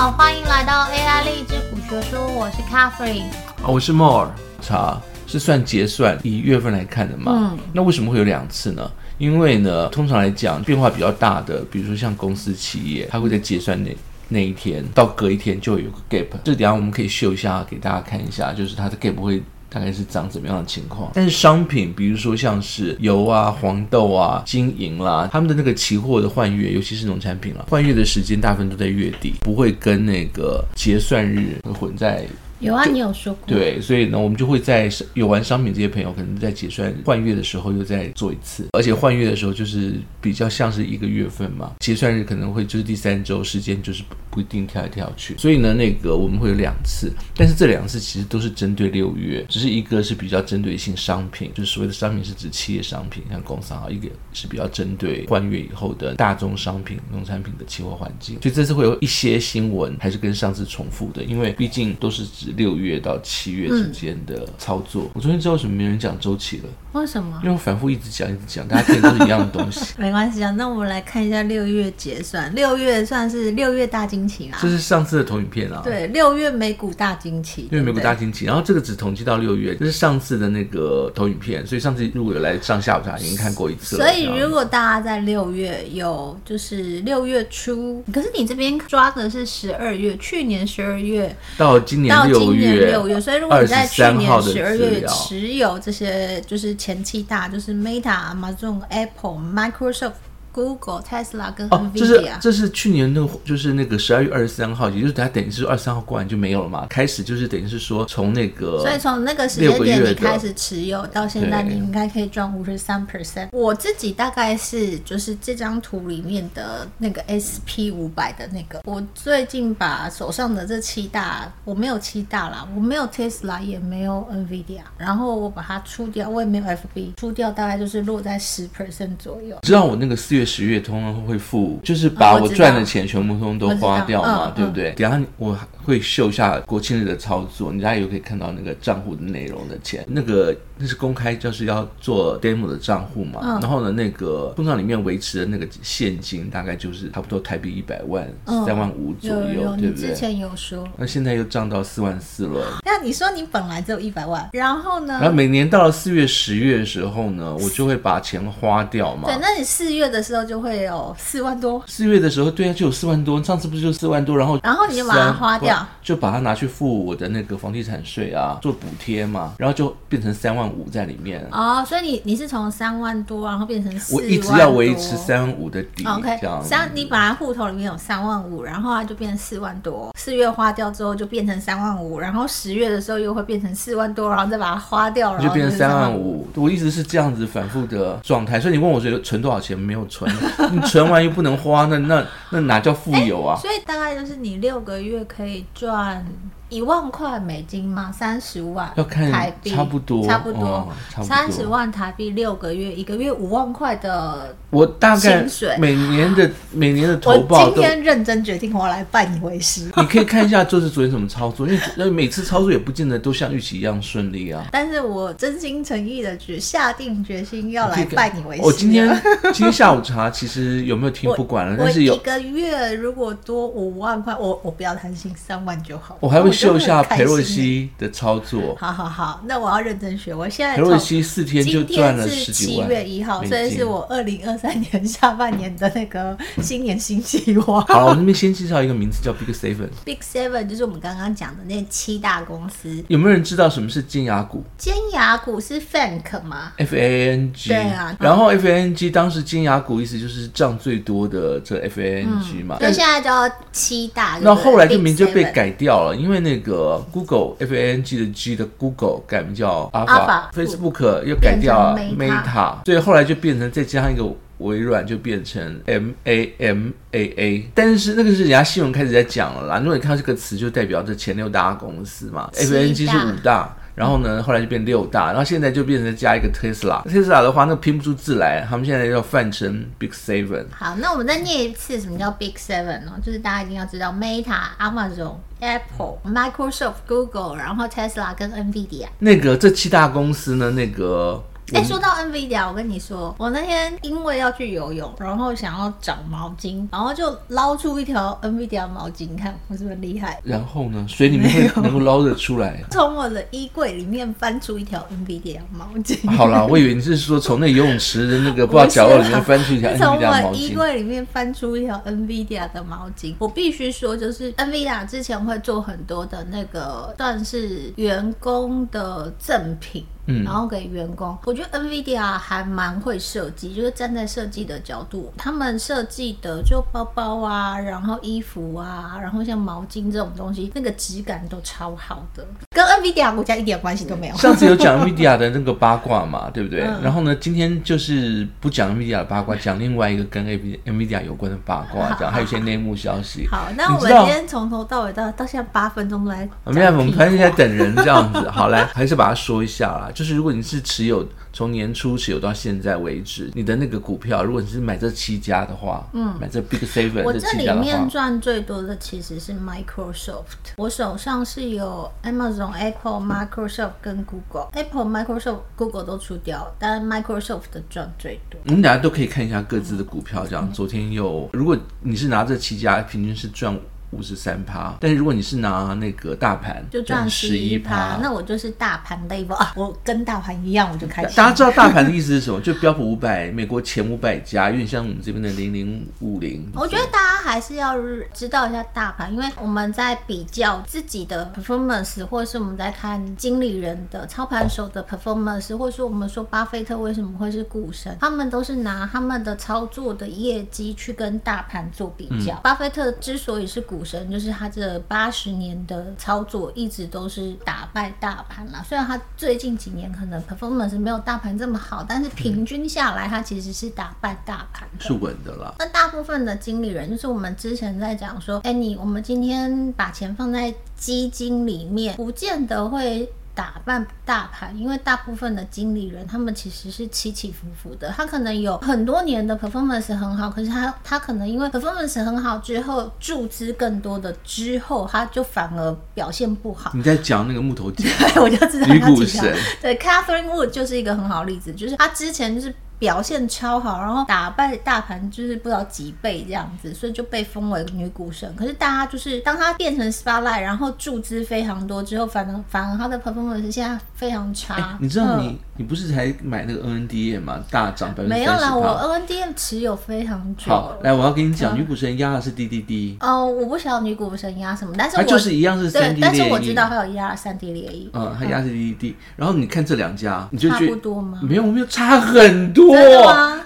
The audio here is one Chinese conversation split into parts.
好，欢迎来到 AI 励志古学说，我是 Catherine，我是 More。查是算结算以月份来看的嘛？嗯，那为什么会有两次呢？因为呢，通常来讲变化比较大的，比如说像公司企业，它会在结算那那一天到隔一天就有个 gap。这等下我们可以秀一下给大家看一下，就是它的 gap 会。大概是长怎么样的情况？但是商品，比如说像是油啊、黄豆啊、金银啦，他们的那个期货的换月，尤其是农产品了，换月的时间大部分都在月底，不会跟那个结算日混在。有啊，你有说过。对，所以呢，我们就会在有玩商品这些朋友，可能在结算换月的时候又再做一次，而且换月的时候就是比较像是一个月份嘛，结算日可能会就是第三周，时间就是不一定跳来跳去。所以呢，那个我们会有两次，但是这两次其实都是针对六月，只是一个是比较针对性商品，就是所谓的商品是指企业商品，像工商啊，一个是比较针对换月以后的大宗商品、农产品的期货环境。所以这次会有一些新闻还是跟上次重复的，因为毕竟都是指。六月到七月之间的操作，嗯、我昨天知道为什么没人讲周期了？为什么？因为我反复一直讲，一直讲，大家听的都是一样的东西。没关系啊，那我们来看一下六月结算。六月算是六月大惊奇啊。这是上次的投影片啊。对，六月美股大惊奇。六月美股大惊奇，然后这个只统计到六月，这是上次的那个投影片，所以上次如果有来上下午茶，已经看过一次了。所以如果大家在六月有就是六月初，可是你这边抓的是十二月，去年十二月到今年六月。六月六月，所以如果你在去年十二月持有这些，就是前七大，就是 Meta、Amazon、Apple、Microsoft。Google、Tesla 跟 NVIDIA，这是这是去年那个就是那个十二月二十三号，也就是它等于是二十三号过完就没有了嘛。开始就是等于是说从那个，所以从那个时间点你开始持有到现在，你应该可以赚五十三 percent。我自己大概是就是这张图里面的那个 SP 五百的那个。我最近把手上的这七大，我没有七大啦，我没有 Tesla 也没有 NVIDIA，然后我把它出掉，我也没有 FB 出掉，大概就是落在十 percent 左右。知道我那个四月。十月通常会付，就是把我赚的钱全部通通都花掉嘛，哦、对不对？嗯、等下我会秀一下国庆日的操作，你大家也可以看到那个账户的内容的钱，那个那是公开，就是要做 demo 的账户嘛。嗯、然后呢，那个通常里面维持的那个现金大概就是差不多台币一百万、三、嗯、万五左右，对不对？之前有说，那现在又涨到四万四了。那你说你本来只有一百万，然后呢？然后每年到了四月、十月的时候呢，我就会把钱花掉嘛。对，那你四月的时候就会有四万多。四月的时候，对啊，就有四万多。上次不是就四万多，然后然后你就把它花掉，就把它拿去付我的那个房地产税啊，做补贴嘛，然后就变成三万五在里面。哦，所以你你是从三万多，然后变成四万多。我一直要维持三万五的底。OK，三，你本来户头里面有三万五，然后它就变成四万多。四月花掉之后就变成三万五，然后十月的时候又会变成四万多，然后再把它花掉，然后就变成三万五。我一直是这样子反复的状态，所以你问我觉得存多少钱？没有存，你存完又不能花，那那那哪叫富有啊？所以大概就是你六个月可以赚。一万块美金吗？三十万要看台币，差不多，差不多，三十万台币六个月，一个月五万块的。我大概每年的每年的投报，我今天认真决定，我要来拜你为师。你可以看一下，就是昨天怎么操作，因为每次操作也不见得都像预期一样顺利啊。但是我真心诚意的决下定决心要来拜你为师。我今天今天下午茶，其实有没有听不管了，但是有一个月如果多五万块，我我不要贪心，三万就好。我还会。秀一下裴洛西的操作。好好好，那我要认真学。我现在裴洛西四天就赚了十几万。七月一号，所以是我二零二三年下半年的那个新年新计划。好，我那边先介绍一个名字叫 Big Seven。Big Seven 就是我们刚刚讲的那七大公司。有没有人知道什么是尖牙股？尖牙股是 FANG 吗？F A N G。对啊。然后 F A N G 当时尖牙股意思就是涨最多的这 F A N G 嘛。所以现在叫七大。那后来这名就被改掉了，因为那个 Google F A N G 的 G 的 Google 改名叫 Alpha，Facebook 又改掉 Meta，所以后来就变成再加上一个微软，就变成 M A M A A。但是那个是人家新闻开始在讲了啦，如果你看到这个词，就代表这前六大公司嘛，F A N G 是五大。然后呢，后来就变六大，然后现在就变成加一个 Tesla。Tesla 的话，那拼不出字来，他们现在要换成 Big Seven。好，那我们再念一次，什么叫 Big Seven 呢？就是大家一定要知道，Meta、Amazon、Apple、Microsoft、Google，然后 Tesla 跟 NVIDIA。那个这七大公司呢，那个。哎、欸，说到 NVIDIA，我跟你说，我那天因为要去游泳，然后想要找毛巾，然后就捞出一条 NVIDIA 毛巾，你看我是不是厉害？然后呢，水里面会能够捞得出来？从我的衣柜里面翻出一条 NVIDIA 毛巾。好啦，我以为你是说从那游泳池的那个不知道角落里面翻出一条 NVIDIA 毛巾。从我衣柜里面翻出一条 NVIDIA 的毛巾，我必须说，就是 NVIDIA 之前会做很多的那个算是员工的赠品。嗯、然后给员工，我觉得 NVIDIA 还蛮会设计，就是站在设计的角度，他们设计的就包包啊，然后衣服啊，然后像毛巾这种东西，那个质感都超好的，跟 NVIDIA 国家一点关系都没有。上次有讲 NVIDIA 的那个八卦嘛，对不对？嗯、然后呢，今天就是不讲 NVIDIA 的八卦，讲另外一个跟 NVIDIA 有关的八卦，讲还有一些内幕消息。好，那我们今天从头到尾到到现在八分钟都来，我们我们反正在等人这样子。好，来还是把它说一下啦，就是如果你是。持有从年初持有到现在为止，你的那个股票，如果你是买这七家的话，嗯，买这 Big Seven 我这里面赚最多的其实是 Microsoft，我手上是有 Amazon、Apple、Microsoft 跟 Google。Apple、Microsoft、Google 都出掉，但 Microsoft 的赚最多。我们大家都可以看一下各自的股票，这样。嗯、昨天有，如果你是拿这七家，平均是赚。五十三趴，但是如果你是拿那个大盘，就赚十一趴。那我就是大盘 level 啊，我跟大盘一样，我就开心。大家知道大盘的意思是什么？就标普五百，美国前五百家，有点像我们这边的零零五零。我觉得大家还是要知道一下大盘，因为我们在比较自己的 performance，或者是我们在看经理人的操盘手的 performance，或者说我们说巴菲特为什么会是股神，他们都是拿他们的操作的业绩去跟大盘做比较。嗯、巴菲特之所以是股。股神就是他这八十年的操作一直都是打败大盘啦，虽然他最近几年可能 performance 没有大盘这么好，但是平均下来他其实是打败大盘，是稳的啦。那大部分的经理人就是我们之前在讲说，哎，你我们今天把钱放在基金里面，不见得会。打扮大牌，因为大部分的经理人他们其实是起起伏伏的，他可能有很多年的 performance 很好，可是他他可能因为 performance 很好之后注资更多的之后，他就反而表现不好。你在讲那个木头姐，对，我就知道他。女股神，对，Catherine Wood 就是一个很好的例子，就是他之前就是。表现超好，然后打败大盘就是不知道几倍这样子，所以就被封为女股神。可是大家就是当她变成 Spotlight，然后注资非常多之后，反而反而她的 performance 现在非常差。欸、你知道你、嗯、你不是才买那个 NNDM 吗？大涨百分之没有啦，我 NNDM 持有非常久。好，来我要跟你讲，嗯、女股神压的是 DDD。哦，我不晓得女股神压什么，但是我就是一样是。但是我知道它有压三 D 列印。嗯，它压是 DDD。然后你看这两家，你就觉得差不多吗？没有，没有差很多。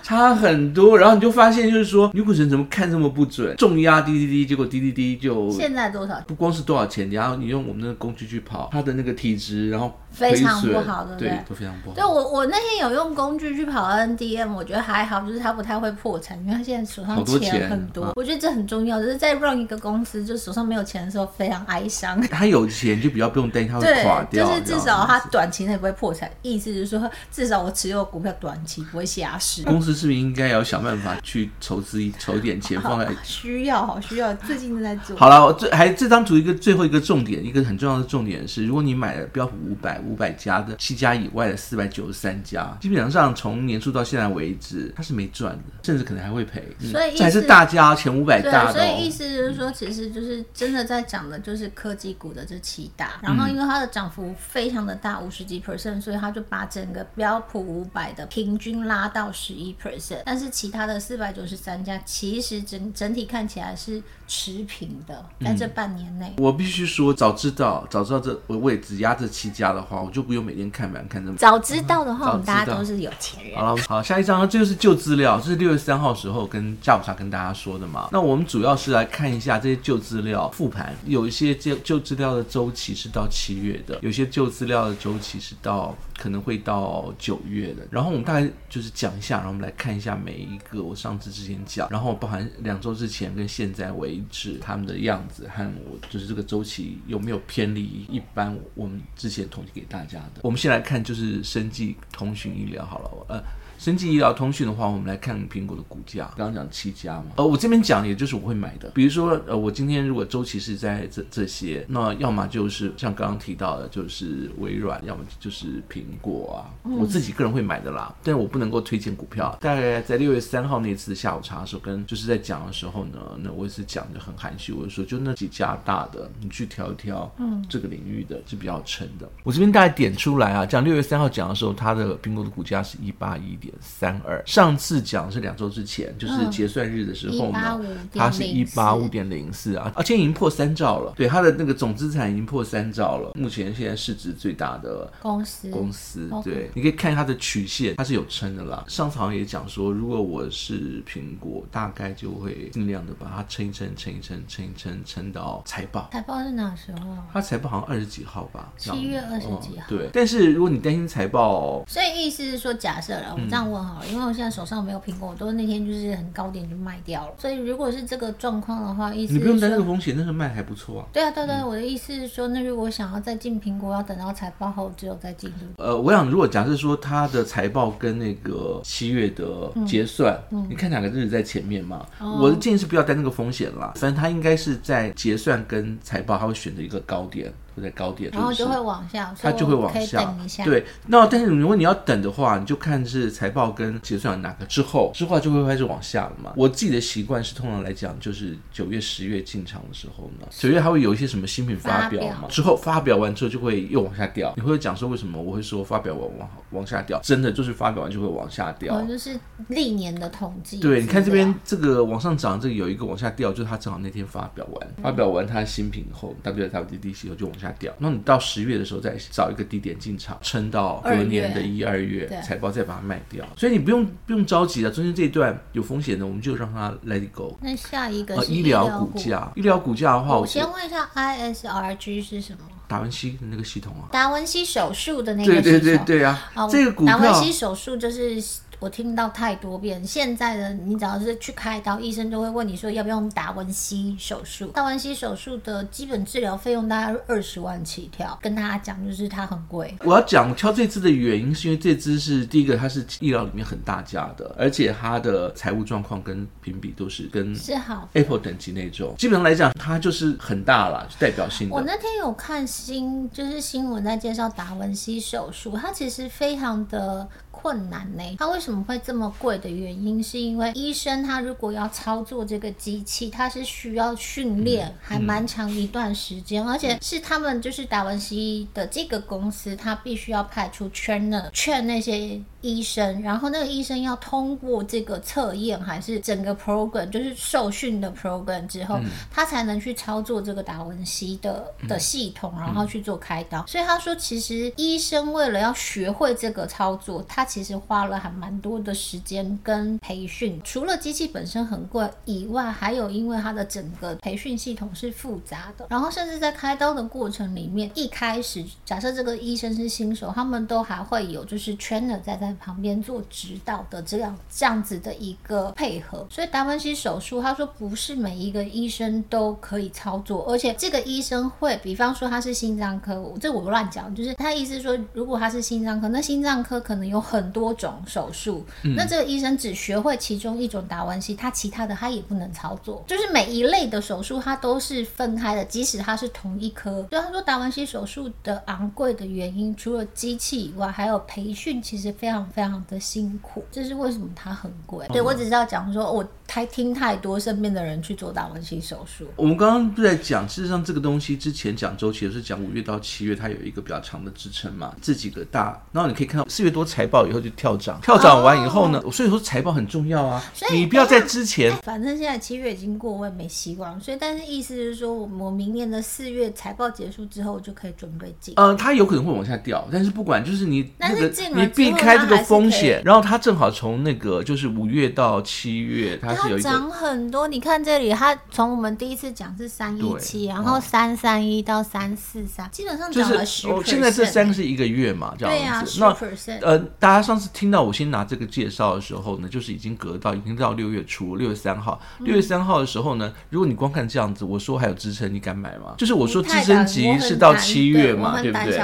差很多，然后你就发现，就是说女股神怎么看这么不准？重压滴滴滴，结果滴滴滴就现在多少？不光是多少钱，然后你用我们的工具去跑，它的那个体质，然后非常不好，对不对？对，都非常不好。对，我我那天有用工具去跑 NDM，我觉得还好，就是他不太会破产，因为他现在手上钱很多。多我觉得这很重要，就是在 run 一个公司，就手上没有钱的时候非常哀伤。他有钱就比较不用担心他会垮掉，就是至少他短期内不会破产。意思就是说，至少我持有股票短期不会下市。公司是不是应该要想办法去筹资一筹点钱放在需要好需要，最近正在做。好了，这还这张图一个最后一个重点，一个很重要的重点是，如果你买了标普五百五百家的七家以外的四百九十三家，基本上从年初到现在为止，它是没赚的，甚至可能还会赔。所以、嗯、这还是大家前五百大的、哦。所以意思就是说，其实就是真的在涨的就是科技股的这七大，然后因为它的涨幅非常的大，五十几 percent，所以它就把整个标普五百的平均拉到十一 percent，但是其他的。四百九十三家，其实整整体看起来是持平的，在这半年内，嗯，我必须说，早知道早知道这我我也只压这七家的话，我就不用每天看盘看这么。早知道的话，我们大家都是有钱人。好了，好，下一张呢，这就是旧资料，这是六月三号时候跟下午茶跟大家说的嘛。那我们主要是来看一下这些旧资料复盘，有一些旧旧资料的周期是到七月的，有些旧资料的周期是到可能会到九月的。然后我们大概就是讲一下，然后我们来看一下每一个。我上次之前讲，然后包含两周之前跟现在为止他们的样子和我就是这个周期有没有偏离一般我们之前统计给大家的。我们先来看就是生技通讯医疗好了，呃。生技医疗通讯的话，我们来看苹果的股价。刚刚讲七家嘛，呃，我这边讲也就是我会买的。比如说，呃，我今天如果周期是在这这些，那要么就是像刚刚提到的，就是微软，要么就是苹果啊，嗯、我自己个人会买的啦。但是我不能够推荐股票。大概在六月三号那次下午茶的时候，跟就是在讲的时候呢，那我也是讲的很含蓄，我就说就那几家大的，你去挑一挑，嗯，这个领域的是比较沉的。我这边大概点出来啊，讲六月三号讲的时候，它的苹果的股价是一八一点。三二，上次讲是两周之前，就是结算日的时候呢，它是一八五点零四啊，而且已经破三兆了。对，它的那个总资产已经破三兆了。目前现在市值最大的公司，公司对，你可以看它的曲线，它是有撑的啦。上次好像也讲说，如果我是苹果，大概就会尽量的把它撑一撑，撑一撑，撑一撑，撑到财报。财报是哪时候？它财报好像二十几号吧？七月二十几号。对，但是如果你担心财报，所以意思是说，假设了我们这样。问好了，因为我现在手上没有苹果，我都那天就是很高点就卖掉了。所以如果是这个状况的话，意思你不用担这个风险，那个卖还不错啊。对啊，对对，嗯、我的意思是说，那如果想要再进苹果，要等到财报后只有再进入。呃，我想如果假设说它的财报跟那个七月的结算，嗯嗯、你看哪个日子在前面嘛？哦、我的建议是不要担那个风险啦。反正它应该是在结算跟财报，它会选择一个高点。在高点，然后就会往下，它就会往下。对，那但是如果你要等的话，你就看是财报跟结算哪个之后，之后就会开始往下了嘛。我自己的习惯是，通常来讲就是九月、十月进场的时候呢，九月还会有一些什么新品发表嘛，之后发表完之后就会又往下掉。你会讲说为什么我会说发表完往往下掉？真的就是发表完就会往下掉，就是历年的统计。对，你看这边这个往上涨，这个有一个往下掉，就是它正好那天发表完，发表完它的新品后，WWDC 后就往下。下掉，那你到十月的时候再找一个低点进场，撑到隔年的一二月财报再把它卖掉，所以你不用不用着急的。中间这一段有风险的，我们就让它 let it go。那下一个是医疗股价，医疗股价的话，我先问一下 ISRG 是什么？达文西的那个系统啊，达文西手术的那个系统，对对对对啊，这个股票，达文西手术就是。我听到太多遍，现在的你只要是去开刀，医生都会问你说要不要用达文西手术。达文西手术的基本治疗费用大概二十万起跳，跟大家讲就是它很贵。我要讲挑这支的原因，是因为这支是第一个，它是医疗里面很大家的，而且它的财务状况跟评比都是跟是好 Apple 等级那种。基本上来讲，它就是很大了，代表性的。我那天有看新就是新闻在介绍达文西手术，它其实非常的。困难呢？它为什么会这么贵的原因，是因为医生他如果要操作这个机器，他是需要训练，还蛮长一段时间，嗯嗯、而且是他们就是达文西的这个公司，他必须要派出 trainer 劝那些医生，然后那个医生要通过这个测验，还是整个 program 就是受训的 program 之后，嗯、他才能去操作这个达文西的的系统，然后去做开刀。嗯、所以他说，其实医生为了要学会这个操作，他其实花了还蛮多的时间跟培训，除了机器本身很贵以外，还有因为它的整个培训系统是复杂的，然后甚至在开刀的过程里面，一开始假设这个医生是新手，他们都还会有就是 trainer 在在旁边做指导的这样这样子的一个配合。所以达文西手术，他说不是每一个医生都可以操作，而且这个医生会，比方说他是心脏科，这我不乱讲，就是他意思说，如果他是心脏科，那心脏科可能有很很多种手术，嗯、那这个医生只学会其中一种达文西，他其他的他也不能操作。就是每一类的手术，他都是分开的，即使他是同一科。所以他说达文西手术的昂贵的原因，除了机器以外，还有培训，其实非常非常的辛苦。这是为什么它很贵？嗯、对，我只知道讲说，我太听太多身边的人去做达文西手术。我们刚刚不在讲，事实上这个东西之前讲周期的是讲五月到七月，它有一个比较长的支撑嘛，这几个大，然后你可以看到四月多财报以后就跳涨，跳涨完以后呢，哦、所以说财报很重要啊。所以你不要在之前，哎、反正现在七月已经过，我也没希望。所以，但是意思是说，我我明年的四月财报结束之后，我就可以准备进。呃，它有可能会往下掉，但是不管，就是你，那个、你避开这个风险，然后它正好从那个就是五月到七月，它是是有一个涨很多。你看这里，它从我们第一次讲是三一七，然后三三一到三四三，基本上涨了十。就是、哦，现在这三个是一个月嘛，这样子。对啊，那呃，大家上次听到我先拿这个介绍的时候呢，就是已经隔到已经到六月初，六月三号。六月三号的时候呢，如果你光看这样子，我说还有支撑，你敢买吗？就是我说支撑级是到七月嘛，对不对？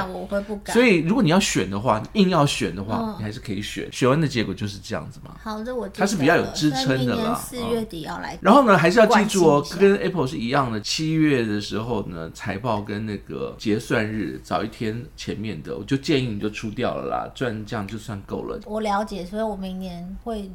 所以如果你要选的话，硬要选的话，你还是可以选。选完的结果就是这样子嘛。好的，我它是比较有支撑的啦。四月底要来。然后呢，还是要记住哦，跟 Apple 是一样的。七月的时候呢，财报跟那个结算日早一天前面的，我就建议你就出掉了啦，赚这样就算够了。我了解，所以我明年会。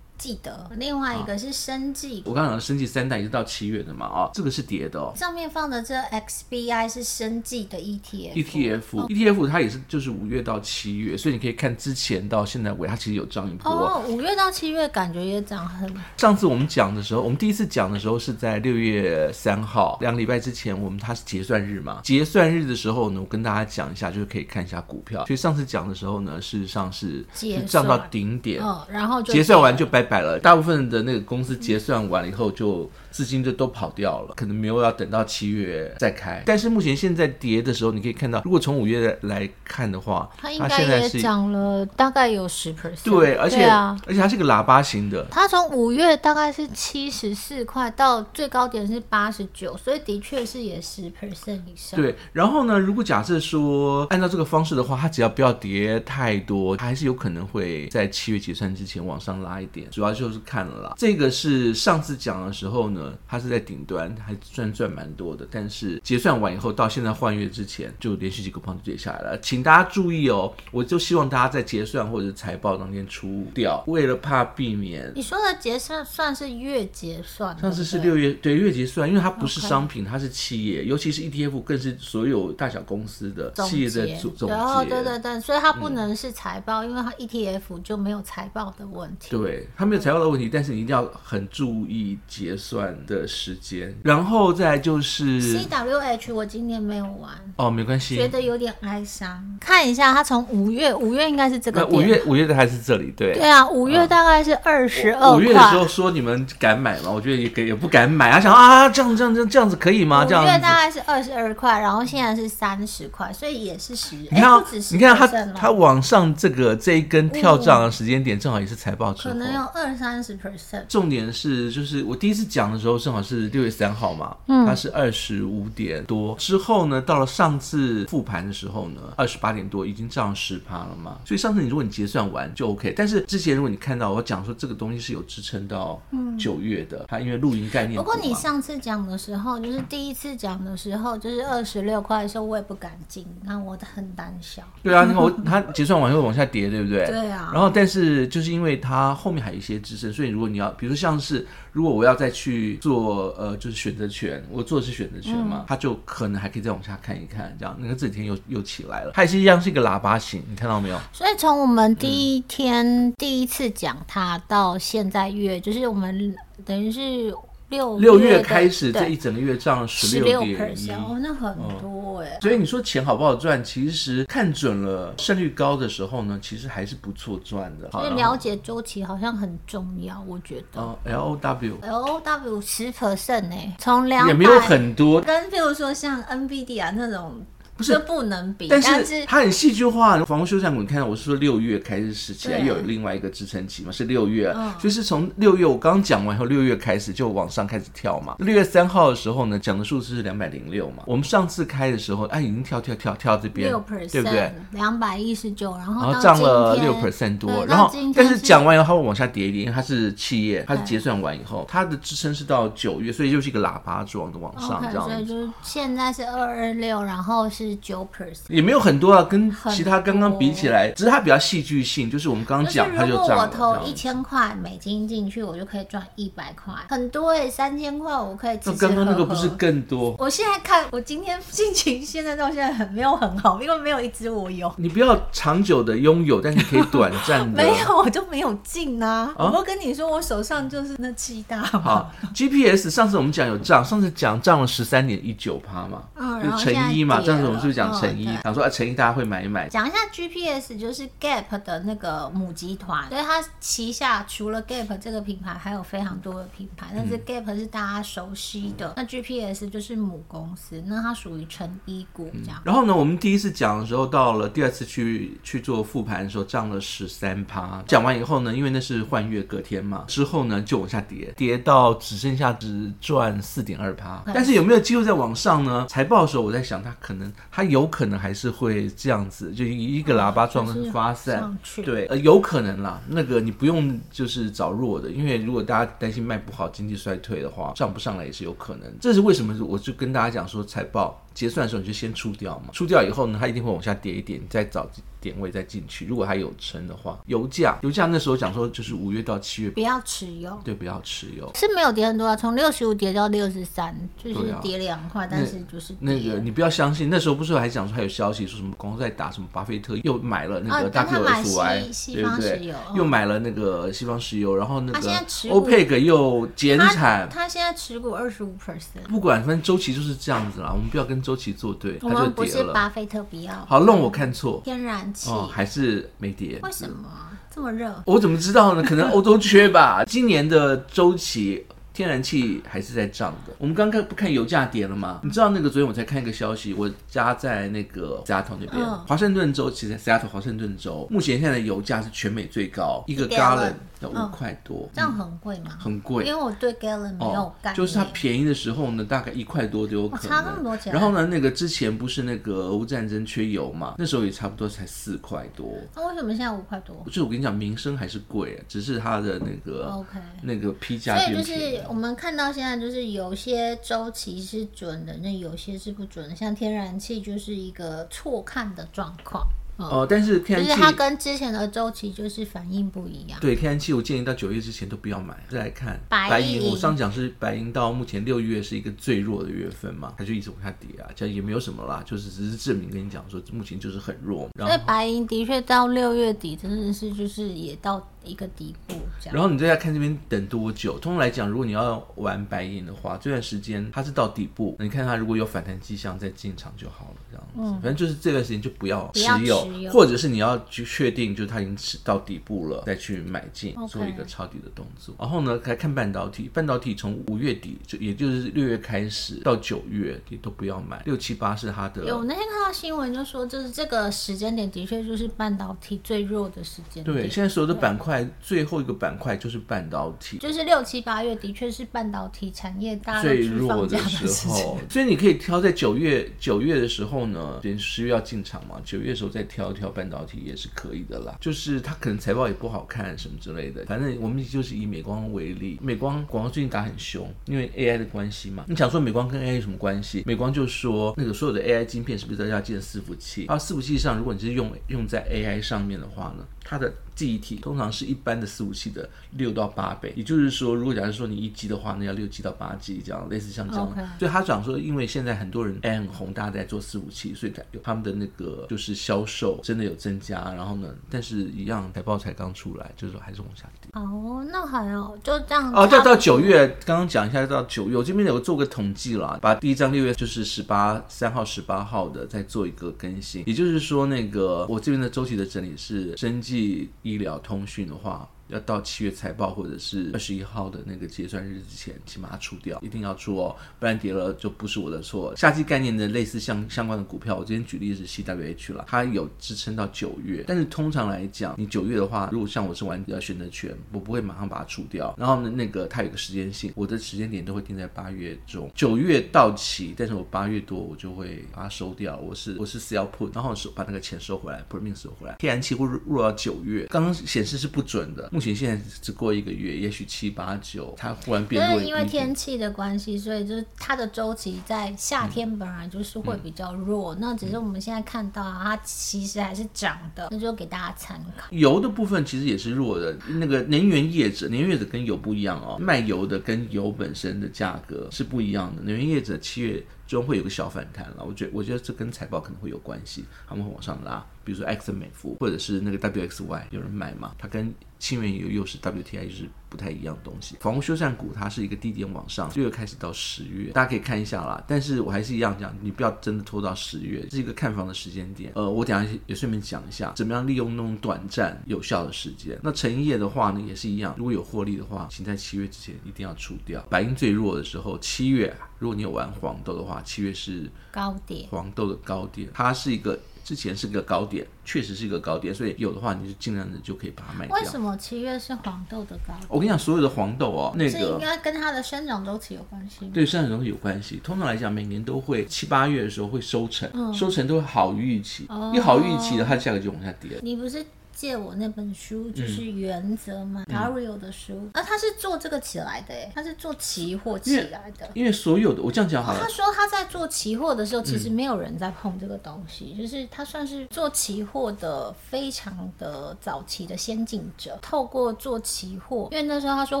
记得另外一个是生计，我刚刚讲的生计三代也是到七月的嘛，哦，这个是跌的哦。上面放的这 XBI 是生计的 ETF，ETF，ETF ETF 它也是就是五月到七月，所以你可以看之前到现在尾，它其实有涨一波。哦，五月到七月感觉也涨很。上次我们讲的时候，我们第一次讲的时候是在六月三号，两个礼拜之前，我们它是结算日嘛，结算日的时候呢，我跟大家讲一下，就是可以看一下股票。所以上次讲的时候呢，事实上是是涨到顶点，哦，然后就结算完就拜。摆了，大部分的那个公司结算完了以后就。资金就都跑掉了，可能没有要等到七月再开。但是目前现在跌的时候，你可以看到，如果从五月来看的话，它应该也涨了大概有十 percent。对，而且啊，而且它是个喇叭型的。它从五月大概是七十四块到最高点是八十九，所以的确是也十 percent 以上。对，然后呢，如果假设说按照这个方式的话，它只要不要跌太多，它还是有可能会在七月结算之前往上拉一点。主要就是看了啦，这个是上次讲的时候呢。它是在顶端，还算赚蛮多的。但是结算完以后，到现在换月之前，就连续几个棒就跌下来了。请大家注意哦，我就希望大家在结算或者是财报当天出掉，为了怕避免。你说的结算算是月结算，上次是六月，对月结算，因为它不是商品，它是企业，尤其是 ETF，更是所有大小公司的企业的总总结。对对对，所以它不能是财报，嗯、因为它 ETF 就没有财报的问题。对，它没有财报的问题，但是你一定要很注意结算的时间，然后再就是 CWH，我今年没有玩哦，没关系，觉得有点哀伤。看一下，它从五月，五月应该是这个，五月五月的还是这里，对，对啊，五月大概是二十二块。五月的时候说你们敢买吗？我觉得也给也不敢买啊，想啊这样这样这样这样子可以吗？这样五月大概是二十二块，然后现在是三十块，所以也是十。你看，你看它它往上这个这一根跳涨的时间点，正好也是财报之后，可能有二三十 percent。重点是，就是我第一次讲的时候，正好是六月三号嘛，嗯，它是二十五点多，之后呢，到了上次复盘的时候呢，二十八点多，已经涨十趴了嘛。所以上次你如果你结算完就 OK，但是之前如果你看到我讲说这个东西是有支撑到九月的，它因为露营概念。不过你上次讲的时候，就是第一次讲的时候，就是二十六块的时候，我也不敢进，那我很胆小。对啊，你看我它结算完会往下跌，对不对？对啊。然后但是就是因为它后面还有一些支撑，所以如果你要，比如说像是如果我要再去做呃，就是选择权，我做的是选择权嘛，它就可能还可以再往下看一看，这样那个这几天又又起来了，它也是一样是一个喇叭型，你看到没有？所以从我们第一天第一次讲它到现在月，就是我们等于是。六六月开始这一整个月涨十六点一，哦，那很多哎。所以你说钱好不好赚？其实看准了胜率高的时候呢，其实还是不错赚的。所以了解周期好像很重要，我觉得。哦，L O W L O W 十 percent 呢，从两也没有很多。跟譬如说像 N B D 啊那种。不是不能比，但是它很戏剧化。房屋修缮股，你看到我是说六月开始时起来，又有另外一个支撑期嘛，是六月，就是从六月我刚讲完以后，六月开始就往上开始跳嘛。六月三号的时候呢，讲的数字是两百零六嘛。我们上次开的时候，哎，已经跳跳跳跳这边，对不对？两百一十九，然后涨了六 percent 多，然后但是讲完以后它会往下跌一点，因为它是企业，它是结算完以后，它的支撑是到九月，所以就是一个喇叭状的往上这样。所以就是现在是二二六，然后是。九 percent 也没有很多啊，跟其他刚刚比起来，只是它比较戏剧性。就是我们刚刚讲，它就涨。如果我投一千块美金进去，我就可以赚一百块，很多哎、欸，三千块我可以吃吃喝喝。那刚刚那个不是更多？我现在看，我今天心情现在到现在很没有很好，因为没有一只我有。你不要长久的拥有，但你可以短暂的。没有，我就没有进啊。啊我不跟你说，我手上就是那七大。好，GPS 上次我们讲有涨，上次讲涨了十三点一九趴嘛，嗯，乘一嘛，这样子。我们是不是讲成衣？想说啊，成衣大家会买一买。讲一下 GPS，就是 Gap 的那个母集团，所以它旗下除了 Gap 这个品牌，还有非常多的品牌。但是 Gap 是大家熟悉的，那 GPS 就是母公司，那它属于成衣股这样。然后呢，我们第一次讲的时候，到了第二次去去做复盘的时候，涨了十三趴。讲完以后呢，因为那是换月隔天嘛，之后呢就往下跌，跌到只剩下只赚四点二趴。但是有没有机会再往上呢？财报的时候我在想，它可能它有可能还是会这样子，就一个喇叭状的发散。对，呃，有可能啦。那个你不用就是找弱的，因为如果大家担心卖不好、经济衰退的话，上不上来也是有可能。这是为什么？我就跟大家讲说财报。结算的时候你就先出掉嘛，出掉以后呢，它一定会往下跌一点，你再找点位再进去。如果还有撑的话，油价油价那时候讲说就是五月到七月不要持有，对，不要持有，是没有跌很多啊，从六十五跌到六十三，就是跌两块，啊、但是就是那，那个你不要相信，那时候不是还讲说还有消息说什么公司在打什么巴菲特又买了那个 WSY，、哦、对不对？又买了那个西方石油，然后那个 OPEC 又减产，他，他现在持股二十五 percent，不管反正周期就是这样子啦，我们不要跟周期作对，它就跌了。不是巴菲特不要，好，让我看错，天然气哦，还是没跌，为什么这么热？我怎么知道呢？可能欧洲缺吧。今年的周期。天然气还是在涨的。我们刚刚不看油价跌了吗？你知道那个昨天我才看一个消息，我家在那个 Seattle 那边，华盛顿州，其实 Seattle 华盛顿州目前现在的油价是全美最高，一个 gallon 要五块多，这样很贵吗？很贵，因为我对 gallon 没有概念。就是它便宜的时候呢，大概一块多都有可能。差那么多钱。然后呢，那个之前不是那个俄乌战争缺油嘛？那时候也差不多才四块多。那为什么现在五块多？就是我跟你讲，民生还是贵，只是它的那个 OK 那个批价变便宜。所以就是我们看到现在。就是有些周期是准的，那有些是不准的。像天然气就是一个错看的状况。哦，但是天然气，就是它跟之前的周期就是反应不一样。对，天然气我建议到九月之前都不要买。再来看白银，我上讲是白银到目前六月是一个最弱的月份嘛，它就一直往下跌啊，这样也没有什么啦，就是只是证明跟你讲说目前就是很弱。然后所以白银的确到六月底真的是就是也到一个底部这样。然后你再来看这边等多久？通常来讲，如果你要玩白银的话，这段时间它是到底部，你看它如果有反弹迹象再进场就好了，这样子。嗯，反正就是这段时间就不要持有。或者是你要去确定，就是它已经吃到底部了，再去买进.做一个抄底的动作。然后呢，来看半导体，半导体从五月底就也就是六月开始到九月，也都不要买。六七八是它的。有那天看到新闻就说，就是这个时间点的确就是半导体最弱的时间点。对，现在所有的板块最后一个板块就是半导体，就是六七八月的确是半导体产业大最弱的时候。所以你可以挑在九月九月的时候呢，等十月要进场嘛，九月的时候再挑一挑。半导体也是可以的啦，就是它可能财报也不好看什么之类的，反正我们就是以美光为例，美光广告最近打很凶，因为 AI 的关系嘛。你想说美光跟 AI 有什么关系？美光就说那个所有的 AI 晶片是不是都要建伺服器？而伺服器上，如果你是用用在 AI 上面的话呢，它的记忆体通常是一般的伺服器的六到八倍，也就是说，如果假设说你一 G 的话，那要六 G 到八 G 这样，类似像这样。所以他讲说，因为现在很多人 AI 很红，大家在做伺服器，所以他有他们的那个就是销售真的有增加。然后呢，但是一样财报才刚出来，就是说还是往下跌。哦，那还好就这样。哦，要到九月，刚刚讲一下，到九月，我这边有做个统计了，把第一张六月就是十八三号、十八号的再做一个更新。也就是说，那个我这边的周期的整理是生技。医疗通讯的话。要到七月财报或者是二十一号的那个结算日之前，请把它出掉，一定要出哦，不然跌了就不是我的错。夏季概念的类似相相关的股票，我今天举例是 CWH 了，它有支撑到九月，但是通常来讲，你九月的话，如果像我是玩选择权，我不会马上把它出掉，然后呢，那个它有个时间性，我的时间点都会定在八月中，九月到期，但是我八月多我就会把它收掉，我是我是 sell put，然后是把那个钱收回来，put 命收回来。天然气会入到九月，刚刚显示是不准的。目前现在只过一个月，也许七八九，它忽然变弱。因为天气的关系，所以就是它的周期在夏天本来就是会比较弱。嗯、那只是我们现在看到它其实还是涨的，那就给大家参考。油的部分其实也是弱的。那个能源业者，能源业者跟油不一样哦，卖油的跟油本身的价格是不一样的。能源业者七月终会有个小反弹了，我觉得我觉得这跟财报可能会有关系，他们会往上拉。比如说埃克美孚，或者是那个 WXY，有人买嘛？它跟清源油又是 WTI，就是不太一样的东西。房屋修缮股它是一个低点往上，六月开始到十月，大家可以看一下啦。但是我还是一样讲，你不要真的拖到十月，这是一个看房的时间点。呃，我等下也顺便讲一下，怎么样利用那种短暂有效的时间。那成业的话呢，也是一样，如果有获利的话，请在七月之前一定要出掉。白银最弱的时候，七月，如果你有玩黄豆的话，七月是高点，黄豆的高点，它是一个。之前是个高点，确实是一个高点，所以有的话你就尽量的就可以把它卖掉。为什么七月是黄豆的高点？我跟你讲，所有的黄豆哦，那个应该跟它的生长周期有关系。对，生长周期有关系。通常来讲，每年都会七八月的时候会收成，嗯、收成都会好于预期，一、哦、好于预期的，它的价格就往下跌。你不是？借我那本书就是原则嘛，Dario 的书，那、啊、他是做这个起来的，哎，他是做期货起来的因。因为所有的我这样讲好了、哦，他说他在做期货的时候，其实没有人在碰这个东西，嗯、就是他算是做期货的非常的早期的先进者。透过做期货，因为那时候他说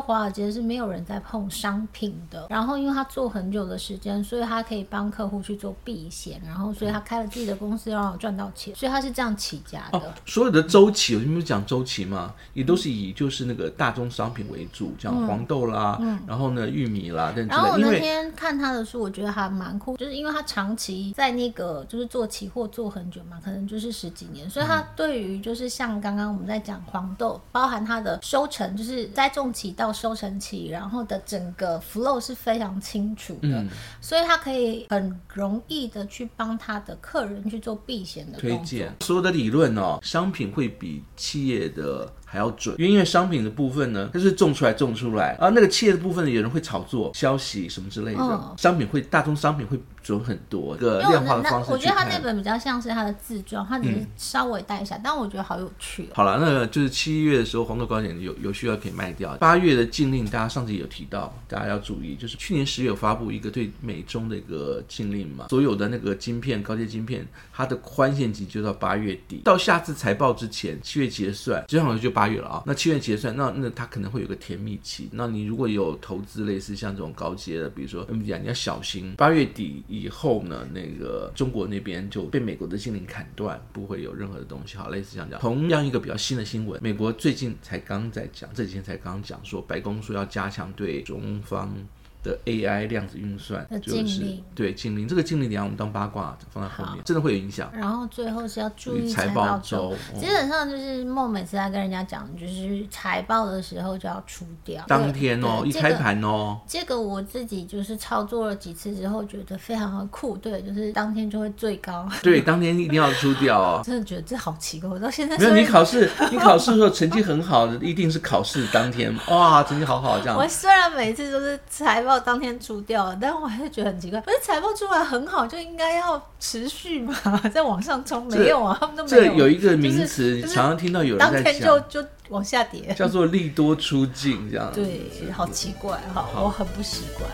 华尔街是没有人在碰商品的，然后因为他做很久的时间，所以他可以帮客户去做避险，然后所以他开了自己的公司，让我赚到钱，所以他是这样起家的。哦、所有的周期。有没有讲周期嘛？也都是以就是那个大宗商品为主，像黄豆啦，然后呢玉米啦等等。然后我那天看他的书，我觉得还蛮酷，就是因为他长期在那个就是做期货做很久嘛，可能就是十几年，所以他对于就是像刚刚我们在讲黄豆，包含它的收成，就是栽种期到收成期，然后的整个 flow 是非常清楚的，嗯、所以他可以很容易的去帮他的客人去做避险的推荐。所有的理论哦，商品会比。企业的。还要准，因为商品的部分呢，它是种出来种出来，而那个企业的部分呢，有人会炒作消息什么之类的，哦、商品会大宗商品会准很多。这个量化的方式，我觉得他那本比较像是他的自传，他只是稍微带一下，嗯、但我觉得好有趣、哦。好了，那个就是七月的时候黄豆糕点有有需要可以卖掉。八月的禁令，大家上次有提到，大家要注意，就是去年十月有发布一个对美中的一个禁令嘛，所有的那个晶片高阶晶片，它的宽限期就到八月底，到下次财报之前，七月结算，基本上就八月了啊。那七月结算，那那它可能会有个甜蜜期。那你如果有投资类似像这种高阶的，比如说 mbti 你要小心。八月底以后呢，那个中国那边就被美国的禁令砍断，不会有任何的东西。好，类似这样讲。同样一个比较新的新闻，美国最近才刚在讲，这几天才刚讲说，白宫说要加强对中方。的 AI 量子运算就是对禁令，这个禁令你要我们当八卦放在后面，真的会有影响。然后最后是要注意财报周，基本上就是梦每次在跟人家讲，就是财报的时候就要出掉当天哦，一开盘哦。这个我自己就是操作了几次之后，觉得非常的酷。对，就是当天就会最高。对，当天一定要出掉哦。真的觉得这好奇怪，我到现在没有你考试，你考试的时候成绩很好的，一定是考试当天哇，成绩好好这样。我虽然每次都是财报。报当天出掉了，但我还是觉得很奇怪。不是财报出来很好，就应该要持续嘛，在往上冲？没有啊，他们都没有。这有一个名词，常常听到有人在讲，当天就就往下跌，叫做利多出尽，这样。对，好奇怪，好，我很不习惯。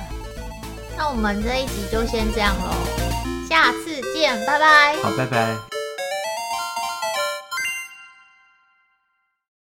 那我们这一集就先这样喽，下次见，拜拜。好，拜拜。